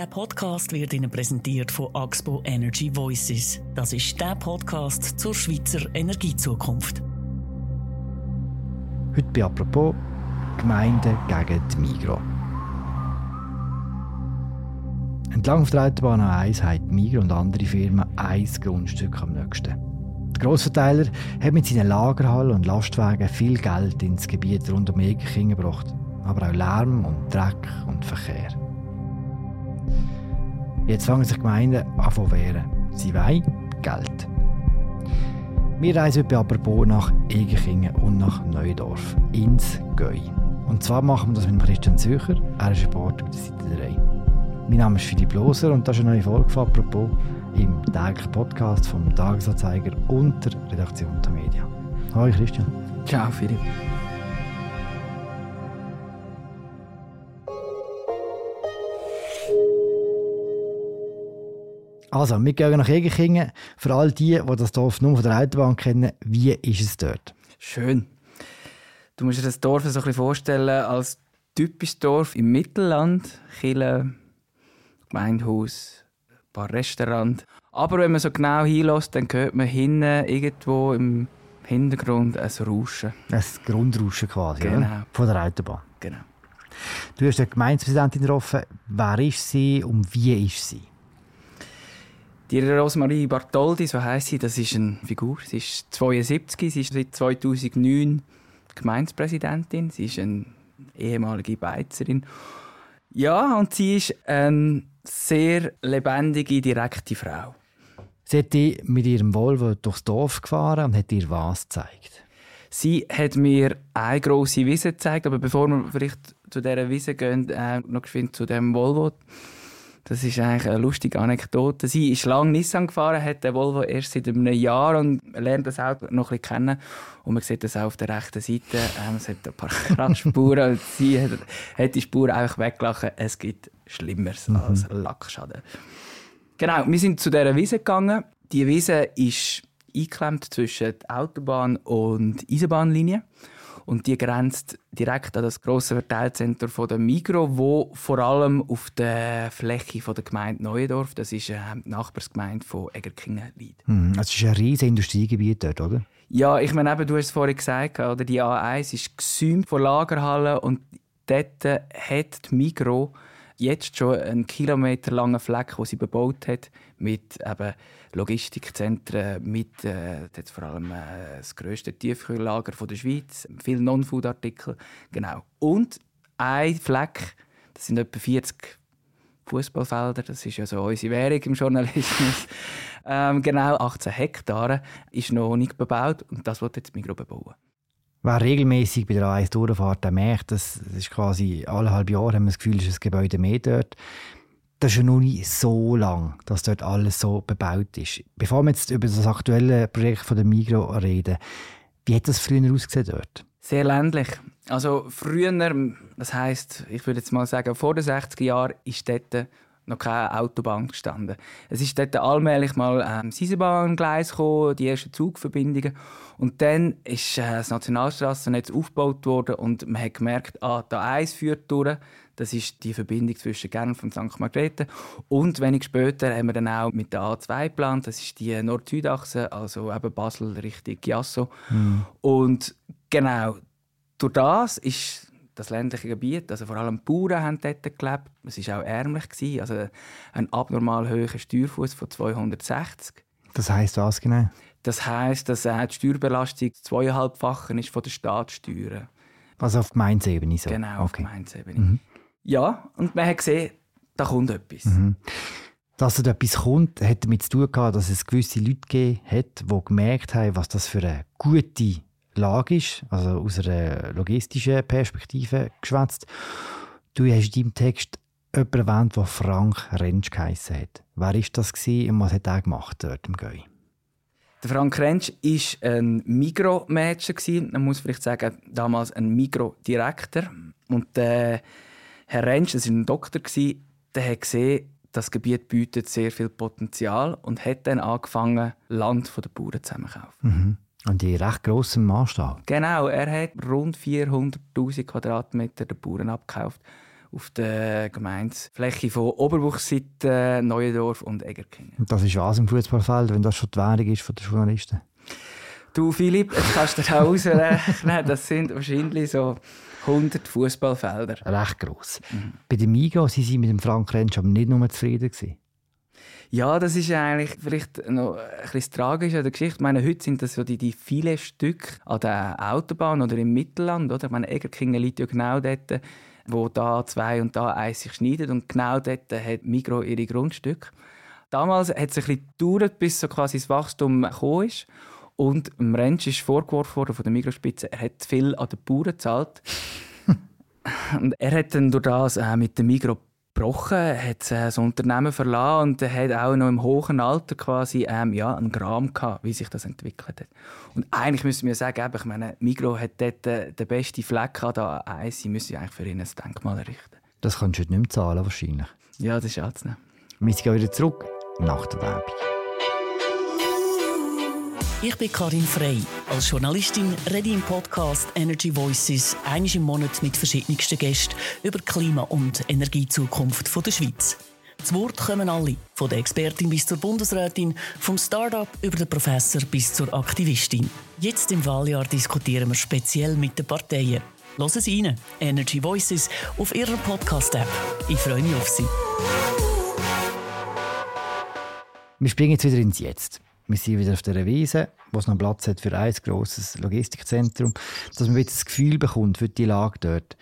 Der Podcast wird Ihnen präsentiert von Axpo Energy Voices. Das ist der Podcast zur Schweizer Energiezukunft. Heute bei «Apropos» Gemeinden gegen die Migro. Entlang der Autobahn A1 haben die Migro und andere Firmen ein Grundstück am nächsten. Der Grossverteiler hat mit seinen Lagerhallen und Lastwagen viel Geld ins Gebiet rund um Egerkingen gebracht, aber auch Lärm und Dreck und Verkehr. Jetzt fangen sich Gemeinden an zu wehren. Sie wollen Geld. Wir reisen heute apropos nach Egerkingen und nach Neudorf, ins Göi. Und zwar machen wir das mit Christian Zücher, er ist Reporter bei der Seite 3. Mein Name ist Philipp Loser und das ist eine neue Folge von «Apropos» im täglichen Podcast vom Tagesanzeiger und der Redaktion der Media. Hallo Christian. Ciao Philipp. Also, wir gehen nach Egerkingen. Für all die, die das Dorf nur von der Autobahn kennen, wie ist es dort? Schön. Du musst dir das Dorf so ein bisschen vorstellen als typisches Dorf im Mittelland. Kille, Gemeindehaus, ein paar Restaurants. Aber wenn man so genau hinlässt, dann hört man hinten irgendwo im Hintergrund ein Rauschen. Ein Grundrauschen quasi, Genau. oder? Von der Autobahn. Genau. Du hast eine Gemeindepräsidentin getroffen. Wer ist sie und wie ist sie? Die Rosmarie Bartoldi, so heisst sie, das ist eine Figur. Sie ist 72, sie ist seit 2009 Gemeindepräsidentin. Sie ist eine ehemalige Beizerin. Ja, und sie ist eine sehr lebendige, direkte Frau. Sie hat dich mit ihrem Volvo durchs Dorf gefahren und hat dir was gezeigt. Sie hat mir eine grosse Wiese gezeigt, aber bevor wir vielleicht zu dieser Wiese gehen, äh, noch zu dem Volvo. Das ist eigentlich eine lustige Anekdote. Sie ist lange Nissan gefahren, hat den Volvo erst seit einem Jahr und lernt das Auto noch ein bisschen kennen. Und man sieht das auch auf der rechten Seite. Ähm, es hat ein paar Kratzspuren und sie hat, hat die Spuren einfach weggelassen. Es gibt Schlimmeres als Lackschaden. Genau, wir sind zu dieser Wiese gegangen. Die Wiese ist eingeklemmt zwischen der Autobahn und Eisenbahnlinie. Und die grenzt direkt an das grosse Verteilzentrum von der Migro, wo vor allem auf der Fläche von der Gemeinde Neuendorf, das ist äh, die Nachbarsgemeinde von Egerkingen, liegt. Hm, es ist ein riesiges Industriegebiet dort, oder? Ja, ich meine, eben, du hast es vorhin gesagt, oder die A1 ist gesäumt von Lagerhallen und dort hat die Migro jetzt schon einen kilometerlangen Fleck, den sie bebaut hat, mit eben Logistikzentren, mit äh, dort vor allem äh, das grösste Tiefkühllager der Schweiz, viele Non-Food-Artikel, genau. Und ein Fleck, das sind etwa 40 Fußballfelder, das ist ja so unsere Währung im Journalismus. ähm, genau 18 Hektare ist noch nicht bebaut und das wird jetzt Migro bebauen. Wer regelmäßig bei der A1 durchfährt, merkt, das ist quasi alle halbe Jahre haben wir das Gefühl, ist ein Gebäude mehr dort. Das ist ja noch nicht so lang, dass dort alles so bebaut ist. Bevor wir jetzt über das aktuelle Projekt von der Migro reden, wie hat das früher ausgesehen dort? Sehr ländlich. Also früher, das heißt, ich würde jetzt mal sagen, vor den 60er Jahren ist dort noch keine Autobahn gestanden. Es ist dort allmählich mal ähm, das Eisenbahngleis gekommen, die ersten Zugverbindungen. Und dann ist äh, das Nationalstrassennetz aufgebaut worden und man hat gemerkt, ah, da eins führt durch. Das ist die Verbindung zwischen Genf und St. Margrethe. Und wenig später haben wir dann auch mit der A2 geplant. Das ist die Nord-Süd-Achse, also eben Basel Richtung Chiasso. Und genau, durch das ist das ländliche Gebiet, also vor allem Bauern haben dort gelebt. Es war auch ärmlich, gewesen, also ein abnormal hoher Steuerfuß von 260. Das heisst was genau? Das heisst, dass äh, die Steuerbelastung zweieinhalbfacher ist von der Staatssteuern. Also auf Gemeindeebene so? Genau, auf okay. Gemeindeebene. Ja, und man hat gesehen, da kommt etwas. Dass da etwas kommt, hat damit zu tun gehabt, dass es gewisse Leute gegeben hat, die gemerkt haben, was das für eine gute Lage ist, also aus einer logistischen Perspektive geschwätzt. Du hast in deinem Text jemanden erwähnt, der Frank Rentsch geheissen hat. Wer war das gewesen und was hat er gemacht dort im Göi? Der Frank Rentsch war ein Migro-Manager. gewesen. Man muss vielleicht sagen, damals ein Migro-Direktor. Und der Herr Rentsch, das war ein Doktor, der hat gesehen, das Gebiet bietet sehr viel Potenzial und hat dann angefangen, Land von den Bauern zusammenzukaufen. Und in recht grossem Maßstab. Genau, er hat rund 400'000 Quadratmeter den Bauern abgekauft auf der Gemeindefläche von Oberbuchseite, Neuendorf und Egerkingen. Und das ist was im Fußballfeld, wenn das schon die Währung ist von den Journalisten? Du Philipp, jetzt kannst du dir ausrechnen, das sind wahrscheinlich so 100 Fußballfelder. Recht gross. Mhm. Bei dem Migros waren Sie mit dem Frank Rentsch aber nicht nur zufrieden. Gewesen. Ja, das ist eigentlich vielleicht noch ein bisschen tragisch an der Geschichte. Ich meine, heute sind das so die, die vielen Stücke an der Autobahn oder im Mittelland. Oder? Ich meine, Egerkingen liegt ja genau dort, wo da zwei und da eins sich schneiden. Und genau dort hat Migro ihre Grundstücke. Damals hat es ein bisschen gedauert, bis so quasi das Wachstum gekommen ist. Und dem Rentsch ist vorgeworfen worden von der Migrospitze, er hat viel an den Bauern gezahlt. und er hat dann durch das äh, mit dem Migro gebrochen, hat das Unternehmen verlassen und hat auch noch im hohen Alter quasi ähm, ja, einen Gram gehabt, wie sich das entwickelt hat. Und eigentlich müssen wir sagen, ich meine, Migro hat dort äh, den besten Fleck an da eins, sie müssen eigentlich für ihn ein Denkmal errichten. Das kannst du heute nicht mehr zahlen, wahrscheinlich. Ja, das ist anzunehmen. Wir gehen wieder zurück nach der Werbung. Ich bin Karin Frey. Als Journalistin rede ich im Podcast Energy Voices einmal im Monat mit verschiedensten Gästen über Klima- und Energiezukunft der Schweiz. Zu Wort kommen alle, von der Expertin bis zur Bundesrätin, vom Start-up über den Professor bis zur Aktivistin. Jetzt im Wahljahr diskutieren wir speziell mit den Parteien. Hören Sie rein, Energy Voices, auf Ihrer Podcast-App. Ich freue mich auf Sie. Wir springen jetzt wieder ins Jetzt. Wir sind wieder auf der Wiese, wo es noch Platz hat für ein grosses Logistikzentrum, dass man wieder das Gefühl bekommt für die Lage dort.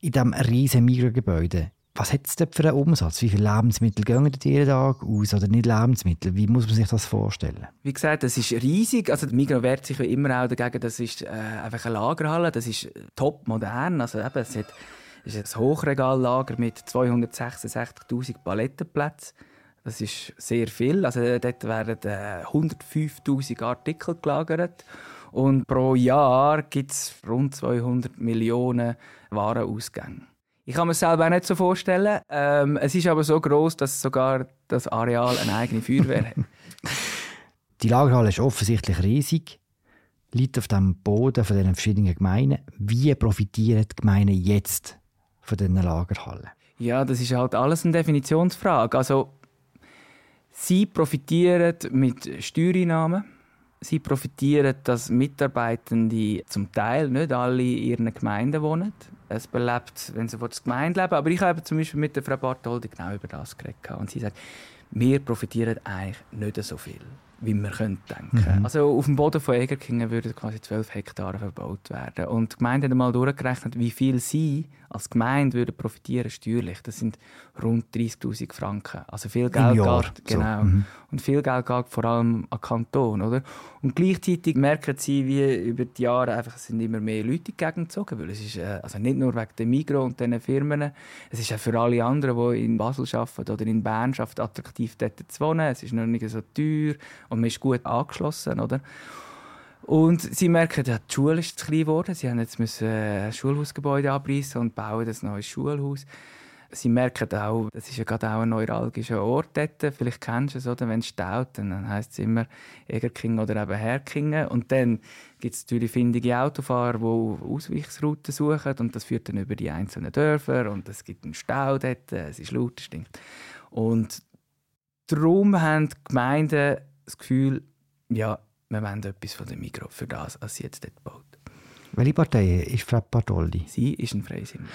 In diesem riesigen Mikrogebäude. Was hat es dort für einen Umsatz? Wie viele Lebensmittel gehen dort jeden Tag aus oder nicht Lebensmittel? Wie muss man sich das vorstellen? Wie gesagt, das ist riesig. Also der Migros wehrt sich immer auch dagegen, das ist äh, einfach eine Lagerhalle, das ist top modern. Also eben, es hat, ist ein Hochregallager mit 266'000 Palettenplätzen. Das ist sehr viel. Also dort werden äh, 105.000 Artikel gelagert. Und pro Jahr gibt es rund 200 Millionen Warenausgänge. Ich kann mir selber auch nicht so vorstellen. Ähm, es ist aber so groß, dass sogar das Areal eine eigene Feuerwehr hat. Die Lagerhalle ist offensichtlich riesig, liegt auf dem Boden von den verschiedenen Gemeinden. Wie profitieren die Gemeinden jetzt von diesen Lagerhallen? Ja, das ist halt alles eine Definitionsfrage. Also Sie profitieren mit Steuereinnahmen. Sie profitieren, dass Mitarbeitende zum Teil nicht alle in ihren Gemeinden wohnen. Es belebt, wenn sie das Gemeinde leben. Aber ich habe zum Beispiel mit der Frau Bartholdi genau über das geredet. Und sie sagt, wir profitieren eigentlich nicht so viel wie man könnte denken. Mhm. Also auf dem Boden von Egerkingen würden quasi 12 Hektare verbaut werden. Und die Gemeinde hat mal durchgerechnet, wie viel sie als Gemeinde würden profitieren steuerlich. Das sind rund 30'000 Franken. Also viel Geld geht, genau. So. Mhm. Und viel Geld geht vor allem an Kanton, oder? Und gleichzeitig merken sie, wie über die Jahre einfach sind immer mehr Leute in die Gegend gezogen, weil es ist äh, also nicht nur wegen der Migro und diesen Firmen, es ist auch für alle anderen, die in Basel arbeiten oder in Bern arbeiten, attraktiv dort zu wohnen. Es ist noch nicht so teuer und man ist gut angeschlossen, oder? Und sie merken, ja, die Schule ist zu klein geworden. Sie haben jetzt müssen ein Schulhausgebäude abreißen und bauen ein neues Schulhaus. Sie merken auch, das ist ja gerade auch ein neuralgischer Ort dort. Vielleicht kennst du es, oder? Wenn es staut, dann heisst es immer Egerkingen oder eben Herkingen. Und dann gibt es natürlich findige Autofahrer, die Ausweichsrouten suchen und das führt dann über die einzelnen Dörfer und es gibt einen Stau dort, es ist laut, stinkt. Und darum haben die Gemeinden das Gefühl, ja, wir wollen etwas von dem Mikro für das, was sie jetzt dort baut. Welche Partei ist Frau Bartoldi? Sie ist ein Freisinniger.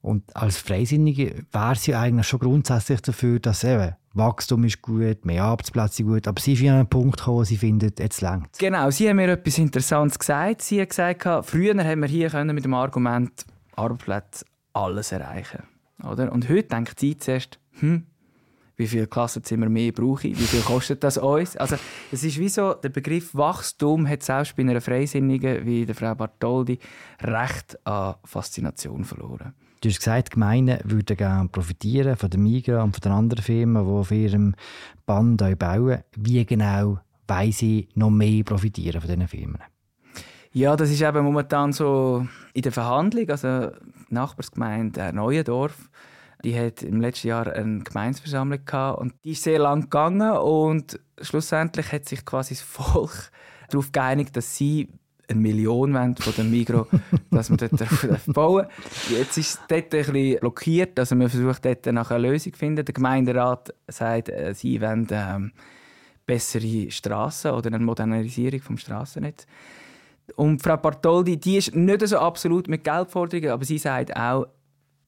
Und als Freisinnige wäre sie eigentlich schon grundsätzlich dafür, dass eben Wachstum ist gut, mehr Arbeitsplätze gut, aber sie ist an einen Punkt gekommen, wo sie findet, jetzt längt Genau, sie haben mir etwas Interessantes gesagt. Sie hat gesagt, früher haben wir hier mit dem Argument Arbeitsplätze alles erreichen oder? Und heute denkt sie zuerst, hm, wie viele Klassenzimmer mehr brauche ich, wie viel kostet das uns. Also es ist wie so, der Begriff Wachstum hat selbst bei einer Freisinnigen wie der Frau Bartoldi recht an Faszination verloren. Du hast gesagt, die Gemeinden würden gerne profitieren von der Migra und von den anderen Firmen, die auf ihrem Band bauen. Wie genau wollen sie noch mehr profitieren von diesen Firmen? Ja, das ist eben momentan so in der Verhandlung. Also die Nachbarsgemeinde Neuendorf die hat im letzten Jahr eine Gemeinsversammlung gehabt und die ist sehr lang gegangen und schlussendlich hat sich quasi das Volk darauf geeinigt, dass sie eine Million wollen von dem Migro, dass man dort bauen Jetzt ist es dort ein bisschen blockiert, also man versucht dort nach einer Lösung zu finden. Der Gemeinderat sagt, äh, sie wollen ähm, bessere Straßen oder eine Modernisierung des Strassennetz. Und Frau Bartoldi, die ist nicht so absolut mit Geldforderungen, aber sie sagt auch,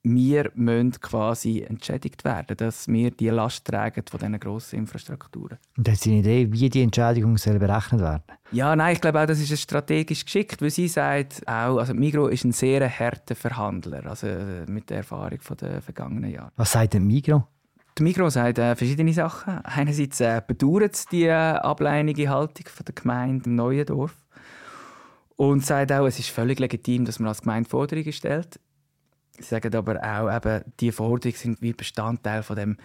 wir müssen quasi entschädigt werden, dass wir die Last tragen von diesen grossen Infrastrukturen. Und hat Sie eine Idee, wie die Entschädigung soll berechnet werden Ja, nein, ich glaube auch, das ist strategisch geschickt, weil sie sagt auch, also Migro ist ein sehr harter Verhandler, also äh, mit der Erfahrung der vergangenen Jahre. Was sagt denn Migro? Die Migro sagt äh, verschiedene Sachen. Einerseits äh, bedauert es die äh, ablehnende Haltung von der Gemeinde im neuen Dorf und sagt auch, es ist völlig legitim, dass man als Gemeinde Forderungen stellt. Sie sagen aber auch, eben, die Forderungen sind wie Bestandteil von dem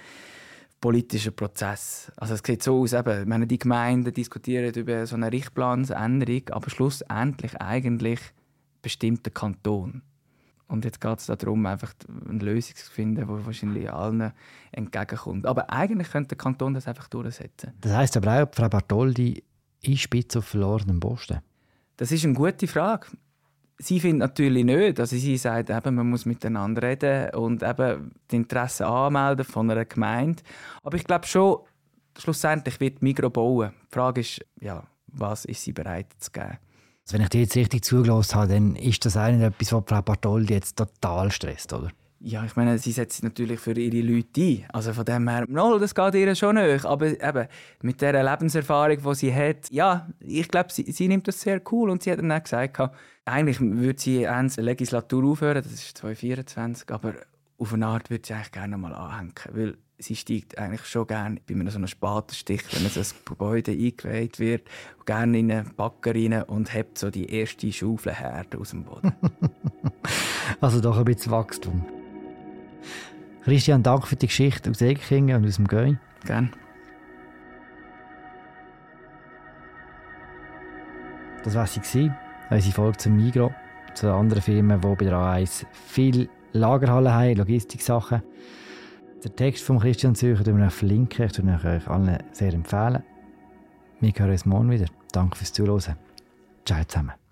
politischen Prozess. Also es sieht so aus, eben, meine, die Gemeinden diskutieren über so eine Richtplansänderung, aber schlussendlich eigentlich bestimmt der Kanton. Und jetzt geht es darum, einfach eine Lösung zu finden, die wahrscheinlich allen entgegenkommt. Aber eigentlich könnte der Kanton das einfach durchsetzen. Das heisst aber auch, Frau Bartoldi ist spitz auf verlorenen Posten. Das ist eine gute Frage. Sie findet natürlich nicht. Also sie sagt, eben, man muss miteinander reden und eben die Interessen anmelden von einer Gemeinde. Aber ich glaube schon, schlussendlich wird Migro bauen. Die Frage ist, ja, was ist sie bereit zu geben? Also wenn ich dir jetzt richtig zugelassen habe, dann ist das eigentlich etwas, was Frau Bartoldi jetzt total stresst, oder? Ja, ich meine, sie setzt sich natürlich für ihre Leute ein. Also von dem her, no, das geht ihr schon nicht. Aber eben, mit der Lebenserfahrung, die sie hat, ja, ich glaube, sie, sie, nimmt das sehr cool. Und sie hat dann auch gesagt, eigentlich würde sie Ende der Legislatur aufhören, das ist 2024, aber auf eine Art würde sie eigentlich gerne mal anhängen. Weil sie steigt eigentlich schon gerne bei einem so einem Spatenstich, wenn so ein Gebäude eingeweiht wird, gerne in einen Backer rein und hebt so die erste Schaufel her aus dem Boden. also doch ein bisschen Wachstum. Christian, danke für die Geschichte aus Egekingen und aus dem Göi. Gerne. Das war sie, unsere Folge zum Migro, zu anderen Firmen, die bei der A1 viel Lagerhallen haben, Logistiksachen. Den Text von Christian Zürcher verlinken wir euch verlinken. Ich würde euch allen sehr empfehlen. Wir hören uns morgen wieder. Danke fürs Zuhören. Ciao zusammen.